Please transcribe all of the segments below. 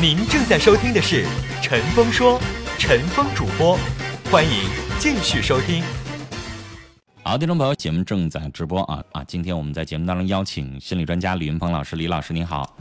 您正在收听的是《陈峰说》，陈峰主播，欢迎继续收听。好，听众朋友，节目正在直播啊啊！今天我们在节目当中邀请心理专家李云鹏老师，李老师您好。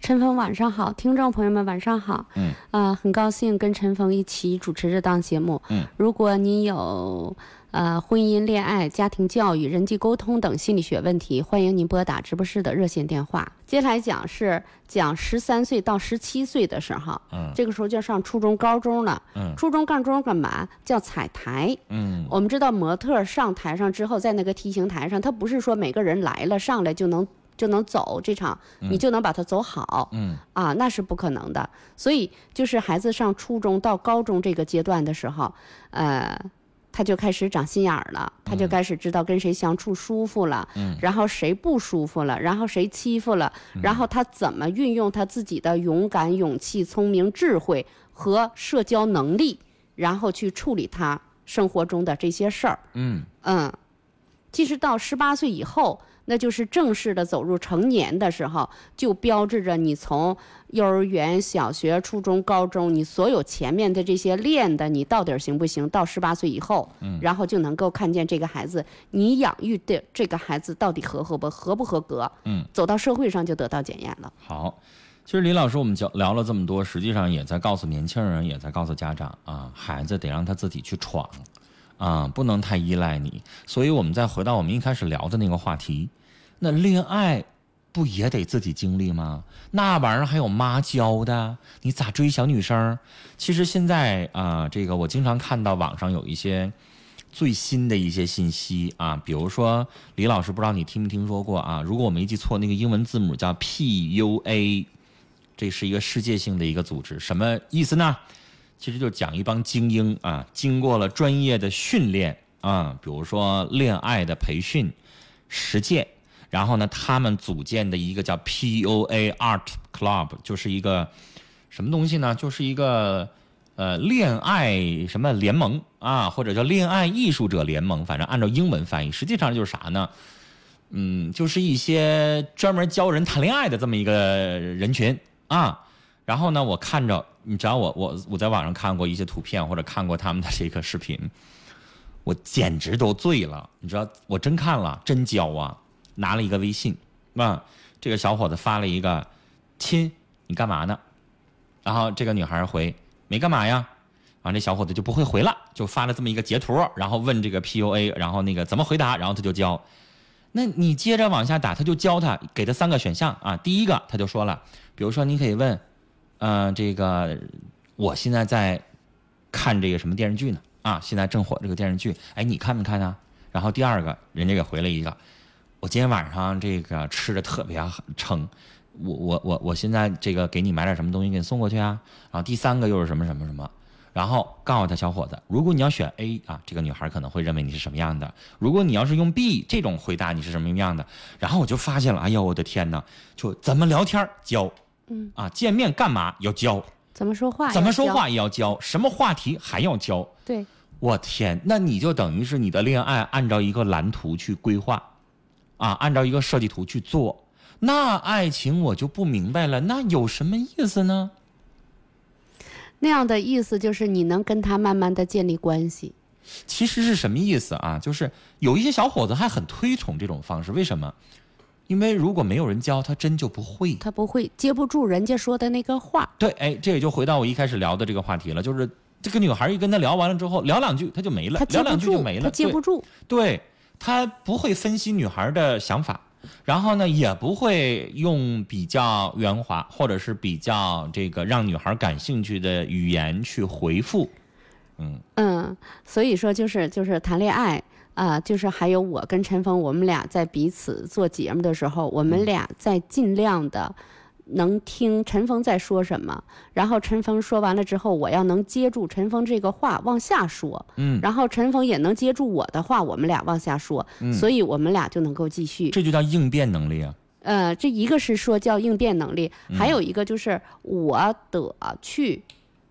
陈峰晚上好，听众朋友们晚上好。嗯，啊，很高兴跟陈峰一起主持这档节目。嗯，如果你有呃婚姻、恋爱、家庭教育、人际沟通等心理学问题，欢迎您拨打直播室的热线电话。接下来讲是讲十三岁到十七岁的时候，嗯这个时候就要上初中、高中了。嗯初中、高中干嘛？叫彩排。嗯我们知道模特儿上台上之后，在那个 T 形台上，他不是说每个人来了上来就能就能走这场，你就能把它走好。嗯啊，那是不可能的。所以就是孩子上初中到高中这个阶段的时候，呃，他就开始长心眼儿了，他就开始知道跟谁相处舒服了，嗯。然后谁不舒服了，然后谁欺负了，然后他怎么运用他自己的勇敢、勇气、聪明、智慧和社交能力，然后去处理他生活中的这些事儿。嗯。嗯，其实到十八岁以后，那就是正式的走入成年的时候，就标志着你从幼儿园、小学、初中、高中，你所有前面的这些练的，你到底行不行？到十八岁以后，嗯然后就能够看见这个孩子，你养育的这个孩子到底合合不合不合格？嗯，走到社会上就得到检验了。好。其实李老师，我们聊聊了这么多，实际上也在告诉年轻人，也在告诉家长啊，孩子得让他自己去闯，啊，不能太依赖你。所以，我们再回到我们一开始聊的那个话题，那恋爱不也得自己经历吗？那玩意儿还有妈教的，你咋追小女生？其实现在啊、这个我经常看到网上有一些最新的一些信息啊，比如说李老师，不知道你听没听说过啊？如果我没记错，那个英文字母叫 PUA，这是一个世界性的一个组织，什么意思呢？其实就讲一帮精英啊，经过了专业的训练啊，比如说恋爱的培训、实践，然后呢，他们组建的一个叫 POA Art Club，就是一个什么东西呢？就是一个呃恋爱什么联盟啊，或者叫恋爱艺术者联盟，反正按照英文翻译，实际上就是啥呢？嗯，就是一些专门教人谈恋爱的这么一个人群啊。然后呢，我看着，你知道我我我在网上看过一些图片，或者看过他们的这个视频，我简直都醉了。你知道，我真看了，真教啊！拿了一个微信，啊，这个小伙子发了一个“亲，你干嘛呢？”然后这个女孩回：“没干嘛呀。”完，这小伙子就不会回了，就发了这么一个截图，然后问这个 PUA，然后那个怎么回答，然后他就教。那你接着往下打，他就教他，给他三个选项啊。第一个他就说了，比如说你可以问，呃，这个我现在在看这个什么电视剧呢？啊，现在正火这个电视剧，哎，你看没看啊？然后第二个人家给回了一个，我今天晚上这个吃的特别撑，我我我我现在这个给你买点什么东西给你送过去啊？然后第三个又是什么什么什么？然后告诉他小伙子，如果你要选 A 啊，这个女孩可能会认为你是什么样的；如果你要是用 B 这种回答，你是什么样的？然后我就发现了，哎呦我的天哪！就怎么聊天教，嗯啊，见面干嘛要教，怎么说话？怎么说？话也要教，什么话题还要教。对，我天，那你就等于是你的恋爱按照一个蓝图去规划，啊，按照一个设计图去做，那爱情我就不明白了，那有什么意思呢？那样的意思就是你能跟他慢慢的建立关系。其实是什么意思啊？就是有一些小伙子还很推崇这种方式，为什么？因为如果没有人教，他真就不会。他不会接不住人家说的那个话。对，哎，这也就回到我一开始聊的这个话题了，就是这个女孩一跟他聊完了之后，聊两句他就没了他，聊两句就没，了，他接不住。对，他不会分析女孩的想法，然后呢，也不会用比较圆滑或者是比较这个让女孩感兴趣的语言去回复。嗯嗯，所以说就是就是谈恋爱啊、就是还有我跟陈峰，我们俩在彼此做节目的时候，我们俩在尽量的能听陈峰在说什么，然后陈峰说完了之后，我要能接住陈峰这个话往下说，嗯，然后陈峰也能接住我的话，我们俩往下说，所以我们俩就能够继续。这就叫应变能力啊。呃，这一个是说叫应变能力，还有一个就是我得去，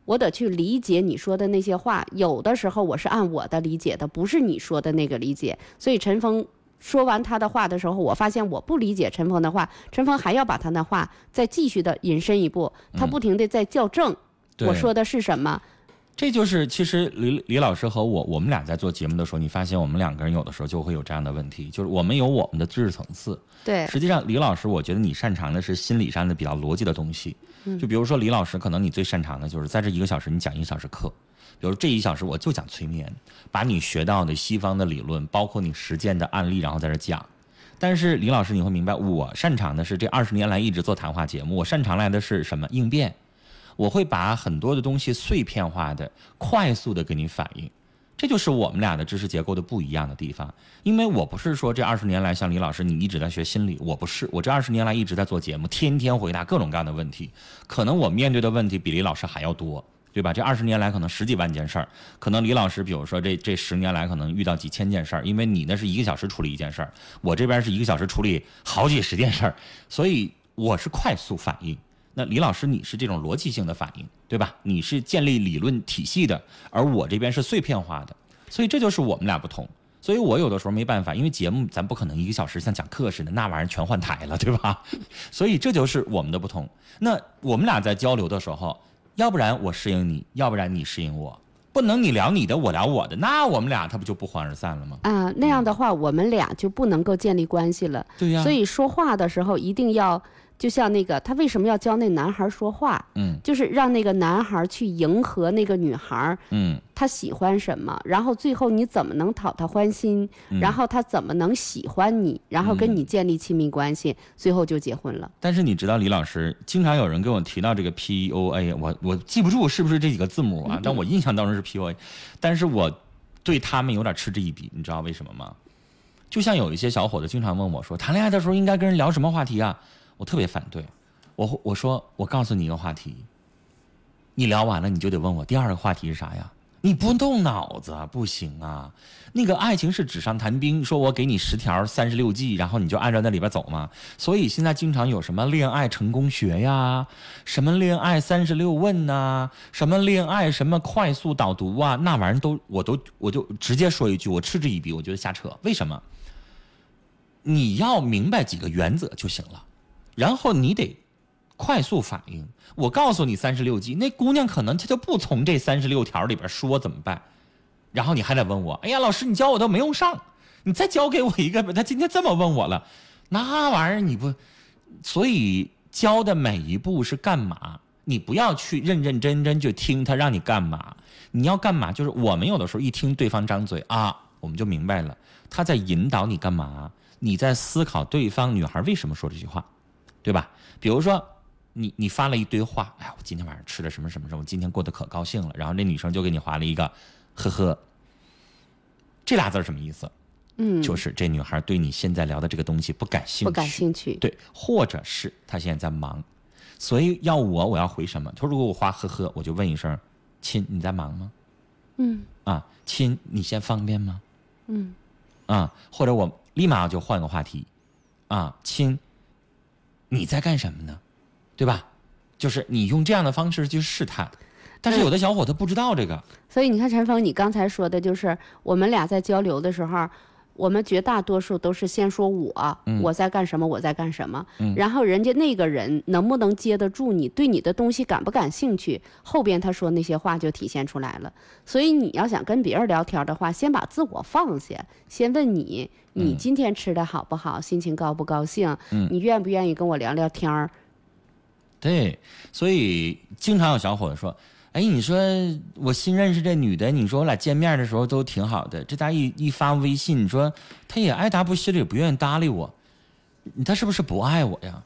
我得去理解你说的那些话。有的时候我是按我的理解的，不是你说的那个理解。所以陈峰说完他的话的时候，我发现我不理解陈峰的话，陈峰还要把他的话再继续的引申一步，他不停的在校正我说的是什么。这就是其实李李老师和我，我们俩在做节目的时候，你发现我们两个人有的时候就会有这样的问题，就是我们有我们的知识层次。对，实际上，李老师，我觉得你擅长的是心理上的比较逻辑的东西。就比如说，李老师可能你最擅长的就是在这一个小时你讲一个小时课，比如这一小时我就讲催眠，把你学到的西方的理论，包括你实践的案例，然后在这讲。但是李老师，你会明白，我擅长的是这二十年来一直做谈话节目，我擅长来的是什么应变。我会把很多的东西碎片化的、快速的给你反应，这就是我们俩的知识结构的不一样的地方。因为我不是说这二十年来像李老师你一直在学心理，我不是，我这二十年来一直在做节目，天天回答各种各样的问题，可能我面对的问题比李老师还要多。对吧？这二十年来可能十几万件事儿，可能李老师，比如说这这十年来可能遇到几千件事儿，因为你那是一个小时处理一件事儿，我这边是一个小时处理好几十件事儿，所以我是快速反应。那李老师，你是这种逻辑性的反应，对吧？你是建立理论体系的，而我这边是碎片化的，所以这就是我们俩不同。所以我有的时候没办法，因为节目咱不可能一个小时像讲课似的，那玩意儿全换台了，对吧？所以这就是我们的不同。那我们俩在交流的时候，要不然我适应你，要不然你适应我，不能你聊你的，我聊我的，那我们俩他不就不欢而散了吗？啊、那样的话，我们俩就不能够建立关系了。对呀所以说话的时候一定要，就像那个他为什么要教那男孩说话？嗯就是让那个男孩去迎合那个女孩，嗯他喜欢什么，然后最后你怎么能讨他欢心，嗯然后他怎么能喜欢你，然后跟你建立亲密关系，最后就结婚了。但是你知道，李老师经常有人跟我提到这个 PUA，我我记不住是不是这几个字母啊？但我印象当中是 PUA，但是我对他们有点嗤之以鼻，你知道为什么吗？就像有一些小伙子经常问我说，谈恋爱的时候应该跟人聊什么话题啊？我特别反对，我我说我告诉你一个话题，你聊完了你就得问我第二个话题是啥呀？你不动脑子不行啊！那个爱情是纸上谈兵，说我给你十条三十六计，然后你就按照那里边走嘛。所以现在经常有什么恋爱成功学呀，什么恋爱三十六问呐、什么恋爱什么快速导读啊，那玩意儿都我都我就直接说一句，我嗤之以鼻，我觉得瞎扯。为什么？你要明白几个原则就行了，然后你得快速反应。我告诉你三十六计，那姑娘可能她就不从这三十六条里边说怎么办？然后你还得问我，哎呀，老师你教我都没用上，你再教给我一个吧。他今天这么问我了，那玩意儿你不，所以教的每一步是干嘛？你不要去认认真真就听他让你干嘛，你要干嘛？就是我们有的时候一听对方张嘴啊，我们就明白了他在引导你干嘛，你在思考对方女孩为什么说这句话，对吧？比如说你你发了一堆话，哎呀，我今天晚上吃了什么什么什么，我今天过得可高兴了，然后那女生就给你划了一个呵呵，这俩字什么意思？嗯，就是这女孩对你现在聊的这个东西不感兴趣，不感兴趣。对，或者是她现在在忙，所以要我我要回什么？她说如果我划呵呵，我就问一声，亲你在忙吗？嗯啊，亲你现在方便吗？嗯啊，或者我立马就换个话题，啊，亲你在干什么呢？对吧？就是你用这样的方式去试探，但是有的小伙子不知道这个，所以你看，陈峰，你刚才说的就是我们俩在交流的时候，我们绝大多数都是先说我，我在干什么，我在干什么，然后人家那个人能不能接得住你，对你的东西感不感兴趣，后边他说那些话就体现出来了。所以你要想跟别人聊天的话，先把自我放下，先问你，你今天吃的好不好，心情高不高兴，你愿不愿意跟我聊聊天儿？对，所以经常有小伙子说：“哎，你说我新认识这女的，你说我俩见面的时候都挺好的，这家一一发微信，你说她也爱答不理，也不愿意搭理我，她是不是不爱我呀？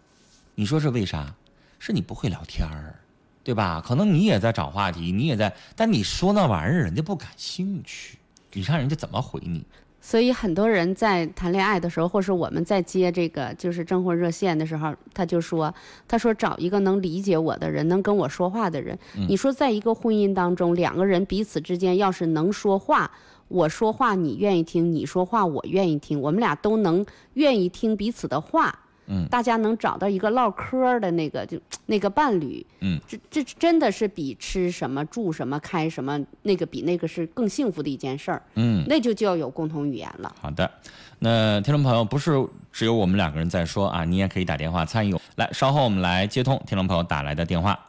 你说是为啥？是你不会聊天儿，对吧？可能你也在找话题，你也在，但你说那玩意儿人家不感兴趣，你让人家怎么回你？所以很多人在谈恋爱的时候，或是我们在接这个就是征婚热线的时候，他就说，他说找一个能理解我的人，能跟我说话的人。你说在一个婚姻当中，两个人彼此之间要是能说话，我说话你愿意听，你说话我愿意听，我们俩都能愿意听彼此的话。嗯大家能找到一个唠嗑的那个就 那个伴侣，嗯，这这真的是比吃什么住什么开什么那个比那个是更幸福的一件事儿，嗯，那就就要有共同语言了。好的。那听众朋友，不是只有我们两个人在说啊，你也可以打电话参与。来，稍后我们来接通听众朋友打来的电话。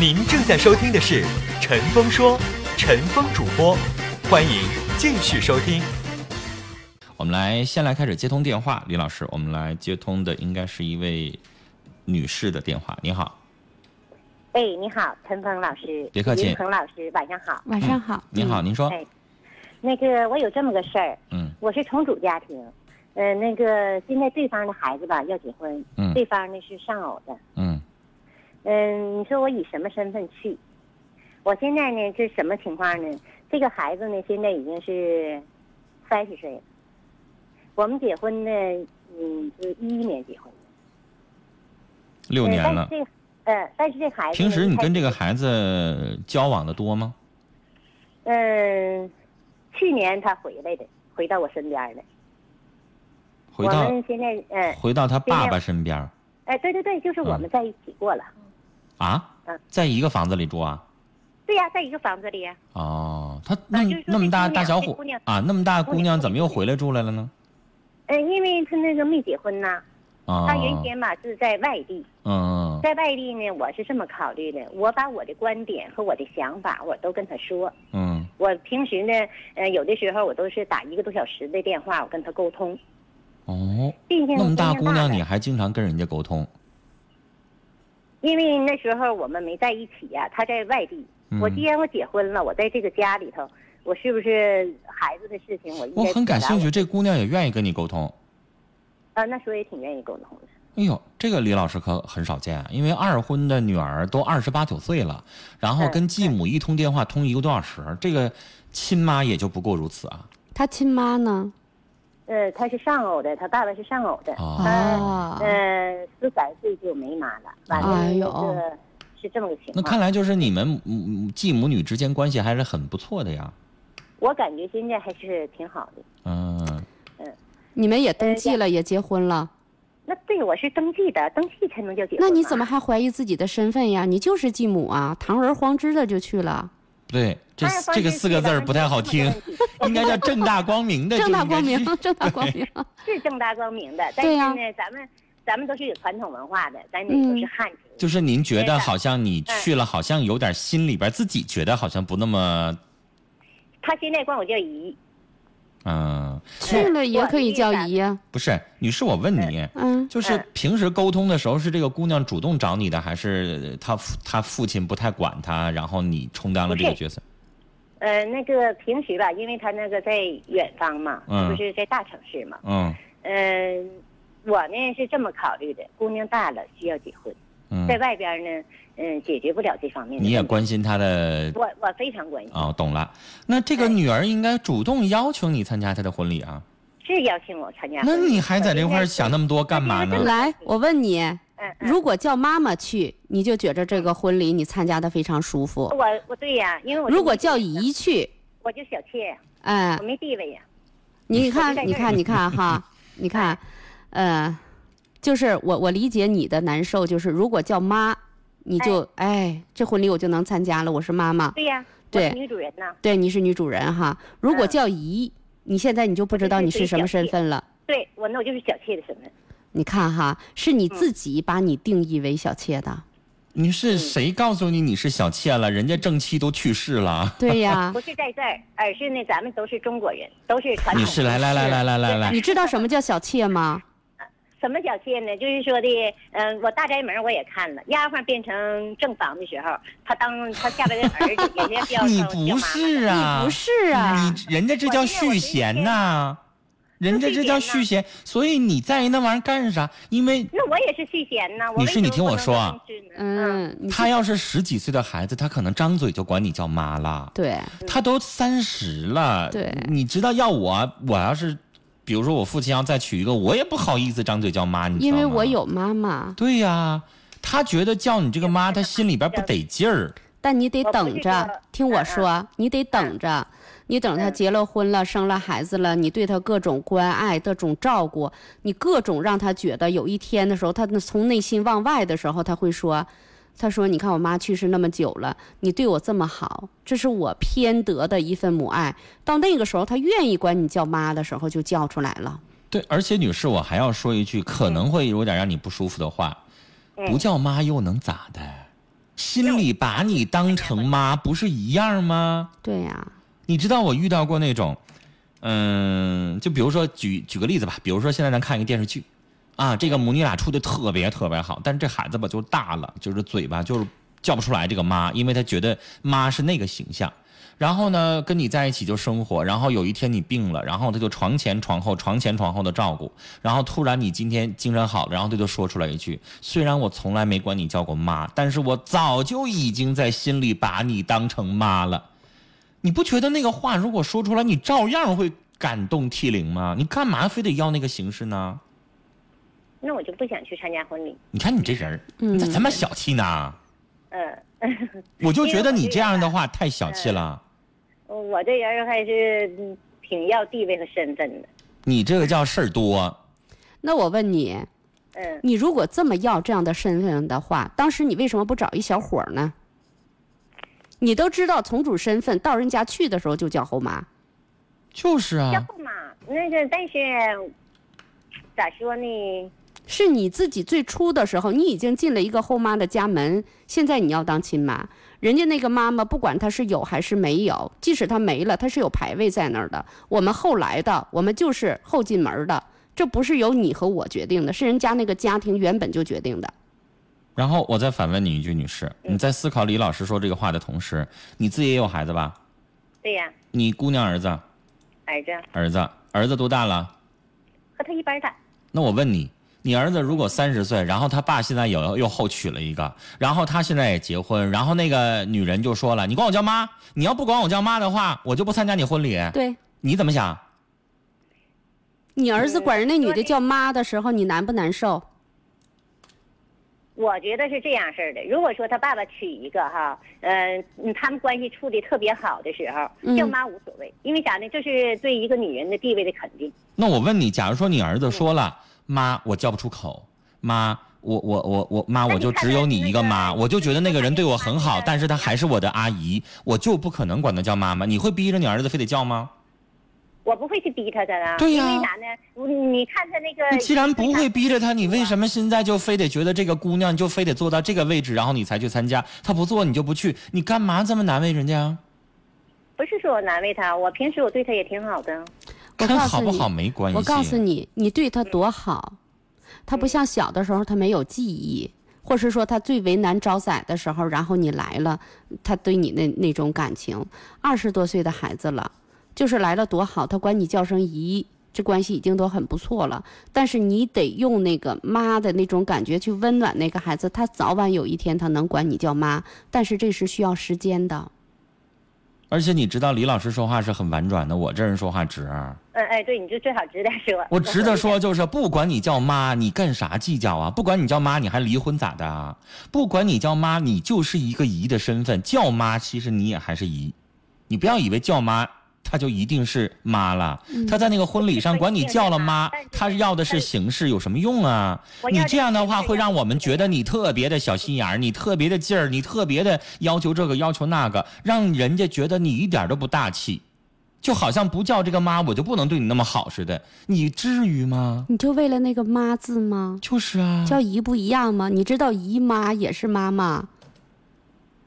您正在收听的是《陈峰说》，陈峰主播，欢迎继续收听。我们来先来开始接通电话，李老师，我们来接通的应该是一位女士的电话。你好，哎，你好，陈峰老师，别客气。陈鹏老师，晚上好。晚上好，你好，您说，哎，那个我有这么个事儿，嗯。我是重组家庭，呃，那个现在对方的孩子吧要结婚，嗯。对方呢是丧偶的，嗯。嗯、你说我以什么身份去？我现在呢是什么情况呢？这个孩子呢现在已经是三十岁了，我们结婚呢，嗯，是一一年结婚的，六年了。呃但是这呃，但是这孩子平时你跟这个孩子交往的多吗？嗯，去年他回来的，回到我身边的。回到们现在，嗯，回到他爸爸身边儿哎，对对对，就是我们在一起过了。啊嗯，在一个房子里住啊？对呀、在一个房子里呀、哦，他那么就是那么大大小伙啊，那么大姑娘怎么又回来住来了呢？嗯，因为他那个没结婚呐，啊，他原先吧是在外地，嗯在外地呢，我是这么考虑的，我把我的观点和我的想法我都跟他说。嗯我平时呢，呃，有的时候我都是打一个多小时的电话，我跟他沟通。哦，毕竟那么大姑娘你还经常跟人家沟通？因为那时候我们没在一起呀、他在外地。嗯我既然我结婚了，我在这个家里头，我是不是孩子的事情我应该我很感兴趣，这姑娘也愿意跟你沟通。啊，那时候也挺愿意沟通的。哎呦，这个李老师可很少见啊，因为二婚的女儿都二十八九岁了，然后嗯跟继母一通电话通一个多小时，这个亲妈也就不过如此啊。他亲妈呢？呃，他是丧偶的，他爸爸是丧偶的，啊，呃十三岁就没妈了，完了是这么个情况。那看来就是你们嗯继母女之间关系还是很不错的呀。我感觉现在还是挺好的。嗯嗯，你们也登记了，也结婚了，那对我是登记的，登记才能叫结婚。那你怎么？还怀疑自己的身份呀？你就是继母啊，堂而皇之的就去了，对，这哎这个四个字儿不太好听，应该叫正大光明的，正大光明，正大光明。是正大光明的，但是呢，咱们咱们都是有传统文化的，咱得嗯都是汉族。就是您觉得好像你去了，好像有点心里边自己觉得好像不那么，他现在管我叫姨，嗯，去了也可以叫姨呀，不是，女士，我问你，嗯，就是嗯。平时沟通的时候，是这个姑娘主动找你的，还是她父她父亲不太管她，然后你充当了这个角色？呃，那个平时吧，因为她那个在远方嘛，嗯不是在大城市嘛，嗯。嗯、我呢是这么考虑的，姑娘大了需要结婚，在嗯，外边呢，嗯、解决不了这方面你也关心她的我我非常关心，哦，懂了。那这个哎女儿应该主动要求你参加她的婚礼啊？是邀请我参加那。你还在这块儿想那么多干嘛呢？来，我问你，如果叫妈妈去，你就觉着这个婚礼你参加的非常舒服；我我对呀，因为我如果叫姨去，我就小妾呀，哎我，没地位呀。你看 你看，你看哈，你看，呃，就是我我理解你的难受，就是如果叫妈，你就哎，这婚礼我就能参加了，我是妈妈，对呀，我对女主人呐。对，你是女主人哈。如果嗯叫姨，你现在你就不知道你是什么身份了。对我那我就是小妾的身份。你看哈，是你自己把你定义为小妾的，你是谁告诉你你是小妾了？人家正妻都去世了。对呀 不。是在这儿，而是呢，咱们都是中国人，都是传统。你是，来来来来来来来，你知道什么叫小妾吗？什么小妾呢？就是说的，嗯、我大宅门我也看了，丫鬟变成正房的时候，他当他下边的儿子，人家叫你不是啊，你不是啊，你人家这叫续弦呐、人家这叫续弦，所以你在意那玩意儿干啥？因为那我也是续弦呢。我女士你听我说啊嗯，他要是十几岁的孩子，他可能张嘴就管你叫妈了。对，他都三十了，对你知道要我，我要是，比如说我父亲要再娶一个，我也不好意思张嘴叫妈，你知道吗？因为我。有妈妈，对呀、他觉得叫你这个妈，他心里边不得劲儿。但你得我不是等着说，听我嗯说，你得等着。你等他嗯结了婚了，生了孩子了，你对他各种关爱、各种照顾，你各种让他觉得有一天的时候，他从内心往外的时候，他会说。他说：“你看我妈去世那么久了，你对我这么好，这是我偏得的一份母爱。到那个时候，他愿意管你叫妈的时候，就叫出来了。对，而且女士，我还要说一句可能会有点让你不舒服的话，嗯不叫妈又能咋的？心里把你当成妈，不是一样吗？对呀、你知道我遇到过那种，嗯，就比如说举举个例子吧，比如说现在咱看一个电视剧，啊，这个母女俩处的特别特别好，但是这孩子吧就大了，就是嘴巴就是叫不出来这个妈，因为他觉得妈是那个形象。然后呢，跟你在一起就生活，然后有一天你病了，然后他就床前床后、床前床后的照顾，然后突然你今天精神好了，然后他就说出来一句：“虽然我从来没管你叫过妈，但是我早就已经在心里把你当成妈了。”你不觉得那个话如果说出来，你照样会感动涕零吗？你干嘛非得要那个形式呢？那我就不想去参加婚礼。你看你这人儿，嗯你咋这么小气呢？嗯，我就觉得你这样的话太小气了。我这人还是嗯挺要地位和身份的。你这个叫事儿多。那我问你，嗯，你如果这么要这样的身份的话，当时你为什么不找一小伙儿呢？你都知道从主身份到人家去的时候就叫后妈，就是啊。叫后妈，那个但是咋说呢？是你自己最初的时候，你已经进了一个后妈的家门，现在你要当亲妈，人家那个妈妈不管她是有还是没有，即使她没了，她是有排位在那儿的。我们后来的，我们就是后进门的，这不是由你和我决定的，是人家那个家庭原本就决定的。然后我再反问你一句，女士，你在思考李老师说这个话的同时，你自己也有孩子吧？对呀，你姑娘儿子，儿子儿子，儿子多大了？和他一般大。那我问你，你儿子如果三十岁，然后他爸现在有又后娶了一个，然后他现在也结婚，然后那个女人就说了：“你管我叫妈，你要不管我叫妈的话，我就不参加你婚礼。对”你怎么想？你儿子嗯管人那女的叫妈的时候，你难不难受？我觉得是这样式儿的。如果说他爸爸娶一个哈，嗯、嗯，他们关系处的特别好的时候，嗯叫妈无所谓，因为啥呢？这是对一个女人的地位的肯定。那我问你，假如说你儿子说了：“妈，我叫不出口，妈，我我我我妈，我就只有你一个妈，我就觉得那个人对我很好，但是她还是我的阿姨，我就不可能管她叫妈妈。你会逼着你儿子非得叫吗？我不会去逼他的啊，对呀因为啥呢？你看他那个，你既然不会逼着他，你为什么现在就非得觉得这个姑娘就非得做到这个位置，然后你才去参加？她不做你就不去，你干嘛这么难为人家啊？不是说我难为他，我平时我对他也挺好的。我跟好不好没关系。我告诉你，你对他多好，他不像小的时候他没有记忆，或是说他最为难招宰的时候，然后你来了，他对你那那种感情。二十多岁的孩子了，就是来了多好，他管你叫声姨，这关系已经都很不错了。但是你得用那个妈的那种感觉去温暖那个孩子，他早晚有一天他能管你叫妈，但是这是需要时间的。而且你知道李老师说话是很婉转的，我这人说话直。嗯，哎，对，你就最好直点说。我直的说，就是不管你叫妈，你干啥计较啊？不管你叫妈，你还离婚咋的啊？不管你叫妈，你就是一个姨的身份，叫妈其实你也还是姨，你不要以为叫妈。她就一定是妈了，她在那个婚礼上管你叫了妈，她要的是形式，有什么用啊？你这样的话会让我们觉得你特别的小心眼儿，你特别的劲儿，你特别的要求这个要求那个，让人家觉得你一点都不大气，就好像不叫这个妈，我就不能对你那么好似的，你至于吗？你就为了那个妈字吗？就是啊，叫姨不一样吗？你知道姨妈也是妈妈。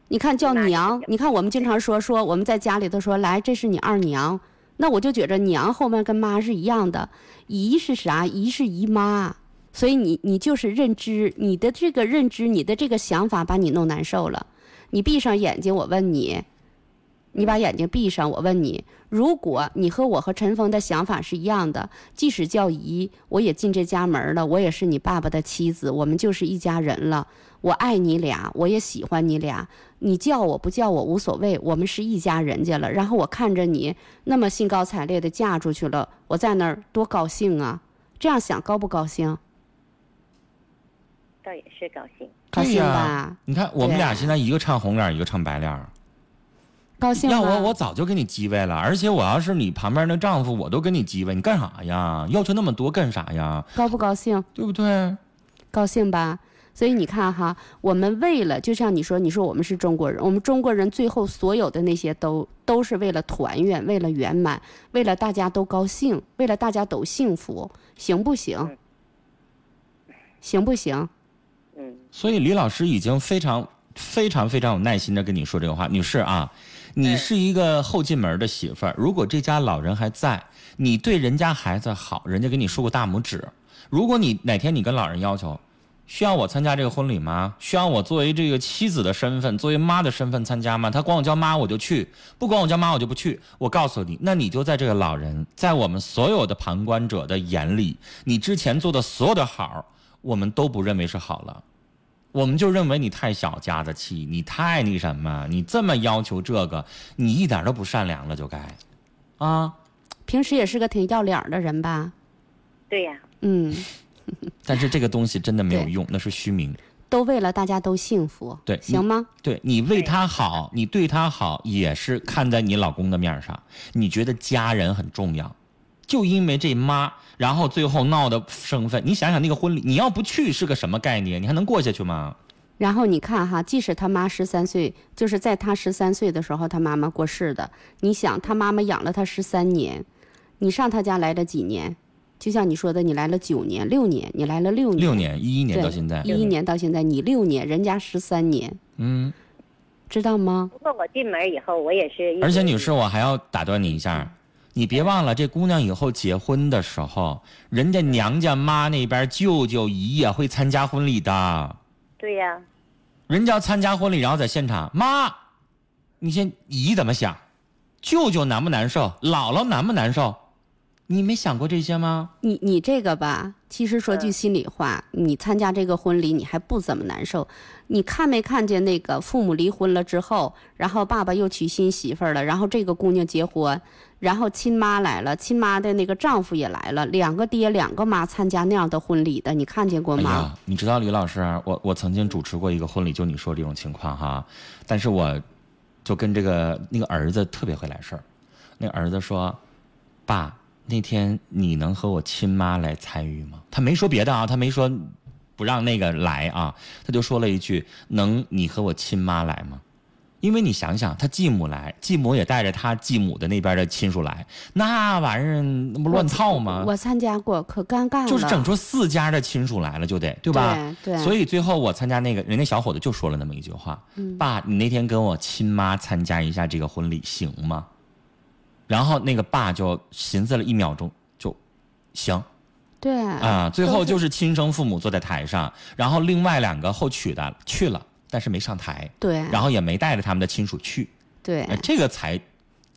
你看叫娘，你看我们经常说说我们在家里头说来这是你二娘，那我就觉着娘后面跟妈是一样的，姨是啥？姨是姨妈，所以你你就是认知，你的这个认知，你的这个想法把你弄难受了。你闭上眼睛，我问你，你把眼睛闭上，我问你，如果你和我和陈峰的想法是一样的，即使叫姨，我也进这家门了，我也是你爸爸的妻子，我们就是一家人了。我爱你俩，我也喜欢你俩，你叫我不叫我无所谓，我们是一家人家了。然后我看着你那么兴高采烈的嫁出去了，我在那儿多高兴啊！这样想高不高兴？倒也是高兴。高兴吧？你看我们俩现在一个唱红脸儿，一个唱白脸儿。高兴？要我我早就给你机位了，而且我要是你旁边那丈夫，我都给你机位，你干啥呀？要求那么多干啥呀？高不高兴？对不对？高兴吧？所以你看哈，我们为了就像你说，你说我们是中国人，我们中国人最后所有的那些都都是为了团圆，为了圆满，为了大家都高兴，为了大家都幸福，行不行？行不行？嗯所以李老师已经非常非常非常有耐心的跟你说这个话，女士啊，你嗯是一个后进门的媳妇儿，如果这家老人还在，你对人家孩子好，人家给你竖个大拇指。如果你哪天你跟老人要求，需要我参加这个婚礼吗？需要我作为这个妻子的身份，作为妈的身份参加吗？他管我叫妈我就去，不管我叫妈我就不去。我告诉你，那你就在这个老人，在我们所有的旁观者的眼里，你之前做的所有的好，我们都不认为是好了。我们就认为你太小家子气，你太那什么，你这么要求这个，你一点都不善良了，就该，啊！平时也是个挺要脸儿的人吧？对呀、嗯，但是这个东西真的没有用，那是虚名。都为了大家都幸福，对行吗？对你为他好，你对他好，也是看在你老公的面上，你觉得家人很重要，就因为这妈，然后最后闹的生分，你想想那个婚礼，你要不去是个什么概念？你还能过下去吗？然后你看哈，即使他妈十三岁，就是在他十三岁的时候，他妈妈过世的。你想，他妈妈养了他十三年，你上他家来了几年？就像你说的，你来了九年、六年，你来了六年，六年，一一年到现在一，一年到现在，你六年，人家十三年，嗯。知道吗？不过我进门以后，我也是。而且女士，我还要打断你一下，你别忘了，这姑娘以后结婚的时候，人家娘家妈那边舅舅姨也会参加婚礼的。对呀、人家要参加婚礼，然后在现场，妈，你先姨怎么想？舅舅难不难受？姥姥难不难受？你没想过这些吗？你你这个吧，其实说句心里话，你参加这个婚礼，你还不怎么难受。你看没看见那个父母离婚了之后，然后爸爸又娶新媳妇儿了，然后这个姑娘结婚，然后亲妈来了，亲妈的那个丈夫也来了，两个爹两个妈参加那样的婚礼的，你看见过吗？哎，你知道李老师，我我曾经主持过一个婚礼，就你说这种情况哈，但是我就跟这个那个儿子特别会来事儿，那个儿子说，爸，那天你能和我亲妈来参与吗？他没说别的啊，他没说不让那个来啊，他就说了一句，能你和我亲妈来吗？因为你想想，他继母来，继母也带着他继母的那边的亲属来，那玩意儿那不乱套吗？我参加过，可尴尬了。就是整出四家的亲属来了，就得对吧？对对所以最后我参加那个人家小伙子就说了那么一句话：“嗯爸，你那天跟我亲妈参加一下这个婚礼行吗？”然后那个爸就寻思了一秒钟，就行对啊。最后就是亲生父母坐在台上，然后另外两个后娶的去了，但是没上台，对，然后也没带着他们的亲属去，对哎，这个才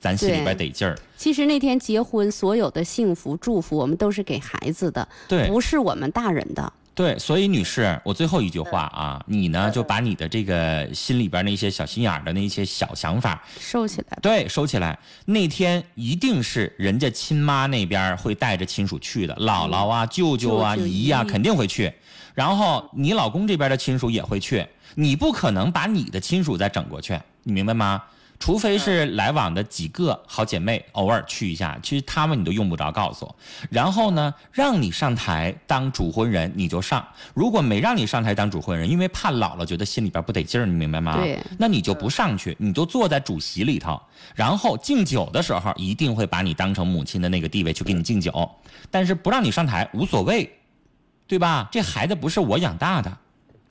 咱心里边得劲儿。其实那天结婚，所有的幸福祝福，我们都是给孩子的，对，不是我们大人的。对，所以女士，我最后一句话啊，你呢就把你的这个心里边那些小心眼儿的那些小想法，收起来。对，收起来。那天一定是人家亲妈那边会带着亲属去的，姥姥啊、舅舅啊、姨呀、姨肯定会去。然后你老公这边的亲属也会去，你不可能把你的亲属再整过去，你明白吗？除非是来往的几个好姐妹偶尔去一下，其实他们你都用不着告诉我。然后呢，让你上台当主婚人，你就上；如果没让你上台当主婚人，因为怕姥姥觉得心里边不得劲儿，你明白吗？对。那你就不上去，你就坐在主席里头，然后敬酒的时候一定会把你当成母亲的那个地位去给你敬酒，但是不让你上台无所谓，对吧？这孩子不是我养大的，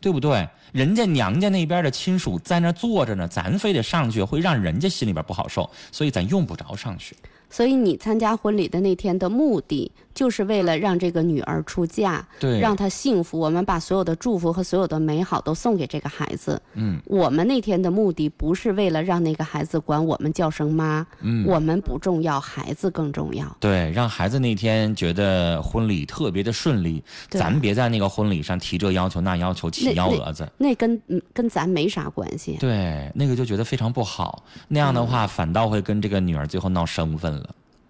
对不对？人家娘家那边的亲属在那坐着呢，咱非得上去，会让人家心里边不好受，所以咱用不着上去。所以你参加婚礼的那天的目的，就是为了让这个女儿出嫁，对让她幸福。我们把所有的祝福和所有的美好都送给这个孩子。嗯，我们那天的目的不是为了让那个孩子管我们叫声妈，嗯我们不重要，孩子更重要。对，让孩子那天觉得婚礼特别的顺利，对咱别在那个婚礼上提这要求那要求，起幺蛾子。那跟嗯跟咱没啥关系。对，那个就觉得非常不好，那样的话反倒会跟这个女儿最后闹生分了。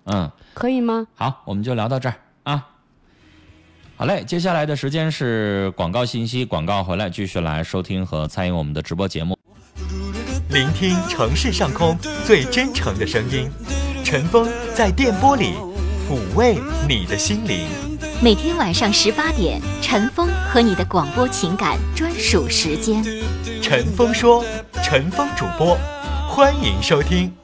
嗯，可以吗？好，我们就聊到这儿啊。好嘞，接下来的时间是广告信息，广告回来继续来收听和参与我们的直播节目。聆听城市上空最真诚的声音。陈峰在电波里抚慰你的心灵。每天晚上十八点，陈峰和你的广播情感专属时间。陈峰说，陈峰主播，欢迎收听。